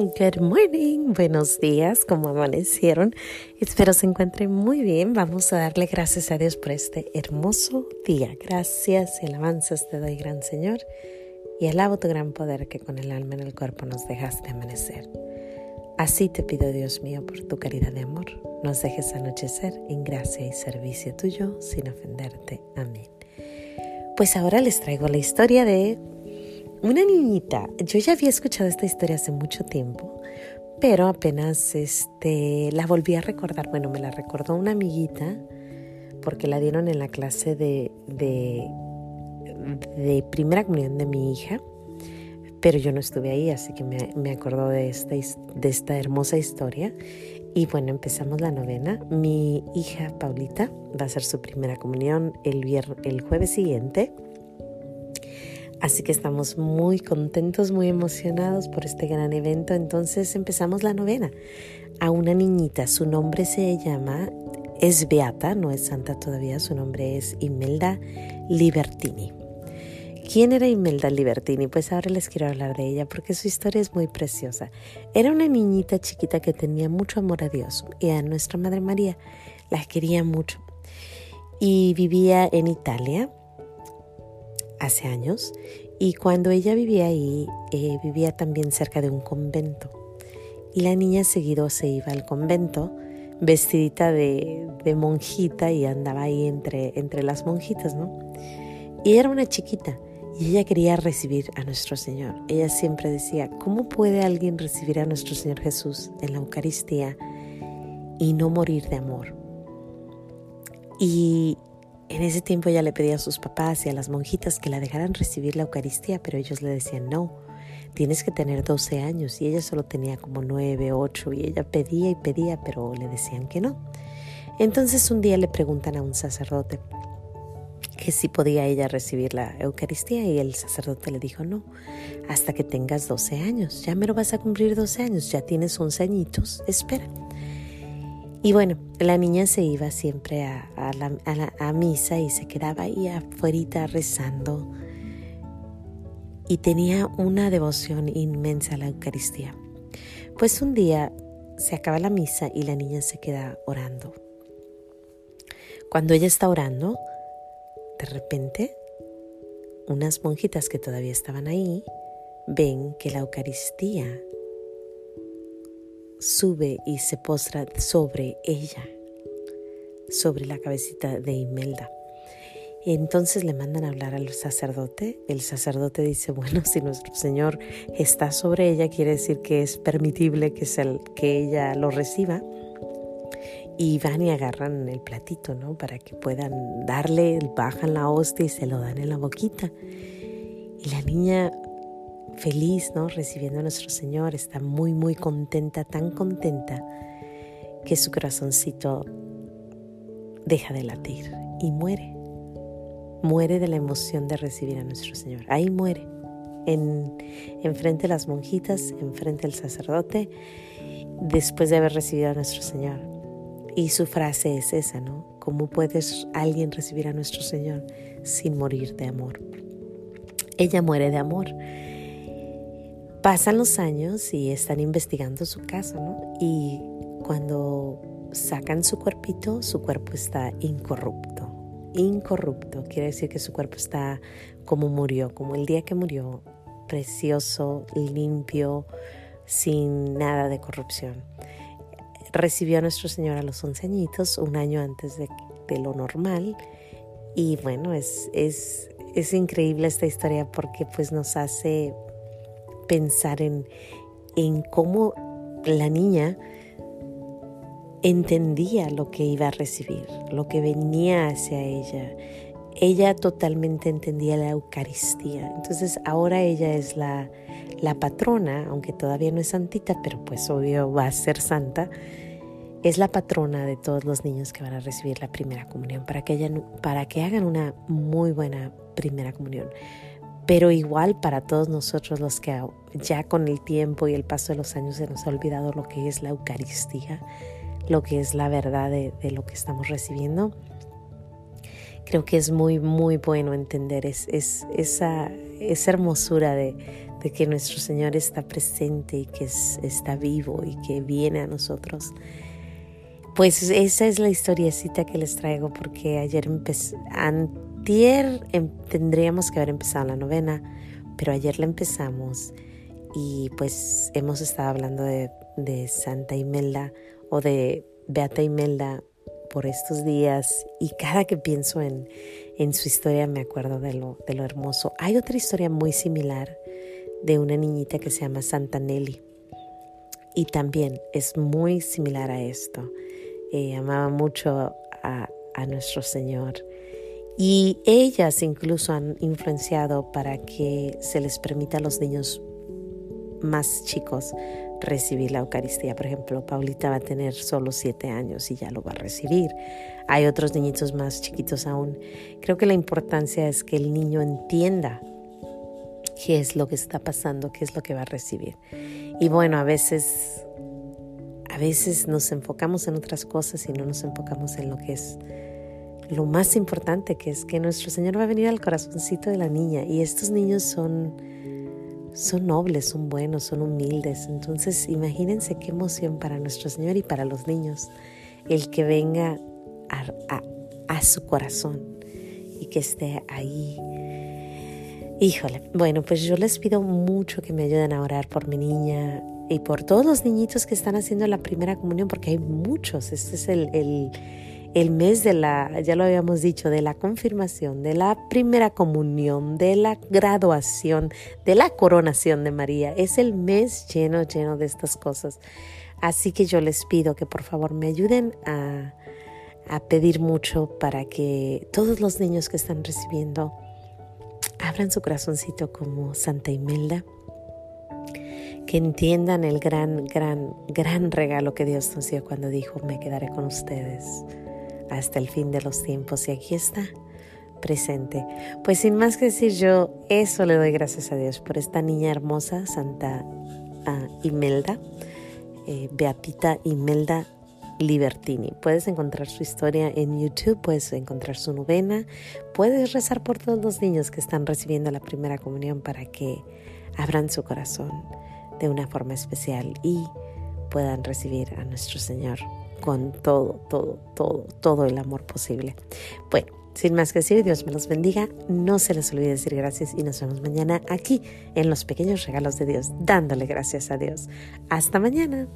Good morning, buenos días, ¿cómo amanecieron? Espero se encuentren muy bien. Vamos a darle gracias a Dios por este hermoso día. Gracias y alabanzas te doy, gran Señor, y alabo tu gran poder que con el alma en el cuerpo nos dejaste amanecer. Así te pido, Dios mío, por tu caridad de amor, nos dejes anochecer en gracia y servicio tuyo sin ofenderte. Amén. Pues ahora les traigo la historia de una niñita, yo ya había escuchado esta historia hace mucho tiempo, pero apenas este, la volví a recordar. Bueno, me la recordó una amiguita porque la dieron en la clase de, de, primera comunión de mi hija, pero yo no estuve ahí, así que me, me acordó de esta, de esta hermosa historia. Y bueno, empezamos la novena. Mi hija Paulita va a hacer su primera comunión el, el jueves siguiente. Así que estamos muy contentos, muy emocionados por este gran evento. Entonces empezamos la novena a una niñita. Su nombre se llama, es Beata, no es santa todavía, su nombre es Imelda Libertini. ¿Quién era Imelda Libertini? Pues ahora les quiero hablar de ella porque su historia es muy preciosa. Era una niñita chiquita que tenía mucho amor a Dios y a nuestra Madre María. La quería mucho. Y vivía en Italia hace años y cuando ella vivía ahí, eh, vivía también cerca de un convento. Y la niña seguido se iba al convento vestidita de, de monjita y andaba ahí entre, entre las monjitas, ¿no? Y era una chiquita y ella quería recibir a nuestro Señor. Ella siempre decía, ¿cómo puede alguien recibir a nuestro Señor Jesús en la Eucaristía y no morir de amor? Y en ese tiempo ella le pedía a sus papás y a las monjitas que la dejaran recibir la Eucaristía, pero ellos le decían, no, tienes que tener 12 años y ella solo tenía como 9, 8 y ella pedía y pedía, pero le decían que no. Entonces un día le preguntan a un sacerdote que si podía ella recibir la Eucaristía y el sacerdote le dijo, no, hasta que tengas 12 años, ya me lo vas a cumplir 12 años, ya tienes 11 añitos, espera. Y bueno, la niña se iba siempre a, la, misa y se quedaba ahí afuera rezando y tenía una devoción inmensa a la Eucaristía. Pues un día se acaba la misa y la niña se queda orando. Cuando ella está orando, de repente, unas monjitas que todavía estaban ahí ven que la Eucaristía sube y se postra sobre ella, sobre la cabecita de Imelda. Entonces le mandan a hablar al sacerdote. El sacerdote dice, bueno, si nuestro Señor está sobre ella, quiere decir que es permitible que, que ella lo reciba. Y van y agarran el platito, ¿no? Para que puedan darle, bajan la hostia y se lo dan en la boquita. Y la niña feliz, ¿no? Recibiendo a nuestro Señor, está muy, muy contenta, tan contenta que su corazoncito deja de latir y muere. Muere de la emoción de recibir a nuestro Señor. Ahí muere. En, frente de las monjitas, enfrente del sacerdote, después de haber recibido a nuestro Señor. Y su frase es esa, ¿no? ¿Cómo puedes alguien recibir a nuestro Señor sin morir de amor? Ella muere de amor. Pasan los años y están investigando su caso, ¿no? Y cuando sacan su cuerpito, su cuerpo está incorrupto. Incorrupto quiere decir que su cuerpo está como murió, como el día que murió, precioso, limpio, sin nada de corrupción. Recibió a nuestro Señor a los once añitos, un año antes de, lo normal. Y bueno, es, es, es increíble esta historia porque pues nos hace pensar en, en cómo la niña entendía lo que iba a recibir, lo que venía hacia ella. Ella totalmente entendía la Eucaristía. Entonces ahora ella es la, la patrona, aunque todavía no es santita, pero pues obvio va a ser santa. Es la patrona de todos los niños que van a recibir la primera comunión para que, ella, para que hagan una muy buena primera comunión pero igual para todos nosotros los que ya con el tiempo y el paso de los años se nos ha olvidado lo que es la Eucaristía, lo que es la verdad de, lo que estamos recibiendo, creo que es muy, muy bueno entender es, esa, esa hermosura de, que nuestro Señor está presente y que está vivo y que viene a nosotros. Pues esa es la historiecita que les traigo porque ayer empecé, antier em, tendríamos que haber empezado la novena, pero ayer la empezamos y pues hemos estado hablando de, de Santa Imelda o de Beata Imelda por estos días y cada que pienso en, en su historia me acuerdo de lo, de lo hermoso. Hay otra historia muy similar de una niñita que se llama Santa Nelly y también es muy similar a esto. Eh, amaba mucho a, a nuestro Señor y ellas incluso han influenciado para que se les permita a los niños más chicos recibir la Eucaristía. Por ejemplo, Paulita va a tener solo siete años y ya lo va a recibir. Hay otros niñitos más chiquitos aún. Creo que la importancia es que el niño entienda qué es lo que está pasando, qué es lo que va a recibir. Y bueno, a veces, a veces nos enfocamos en otras cosas y no nos enfocamos en lo que es lo más importante, que es que nuestro Señor va a venir al corazoncito de la niña. Y estos niños son son nobles, son buenos, son humildes. Entonces imagínense qué emoción para nuestro Señor y para los niños el que venga a, su corazón y que esté ahí. Híjole, bueno, pues yo les pido mucho que me ayuden a orar por mi niña y por todos los niñitos que están haciendo la primera comunión, porque hay muchos. Este es el mes de la, ya lo habíamos dicho, de la confirmación, de la primera comunión, de la graduación, de la coronación de María. Es el mes lleno, lleno de estas cosas. Así que yo les pido que por favor me ayuden a, a pedir mucho para que todos los niños que están recibiendo abran su corazoncito como Santa Imelda que entiendan el gran, gran, gran regalo que Dios nos dio cuando dijo, me quedaré con ustedes hasta el fin de los tiempos. Y aquí está, presente. Pues sin más que decir yo, eso le doy gracias a Dios por esta niña hermosa, Santa ah, Imelda, eh, Beatita Imelda Libertini. Puedes encontrar su historia en YouTube, puedes encontrar su novena, puedes rezar por todos los niños que están recibiendo la primera comunión para que abran su corazón de una forma especial y puedan recibir a nuestro Señor con todo, todo, todo, todo el amor posible. Bueno, sin más que decir, Dios me los bendiga. No se les olvide decir gracias y nos vemos mañana aquí en los pequeños regalos de Dios, dándole gracias a Dios. Hasta mañana.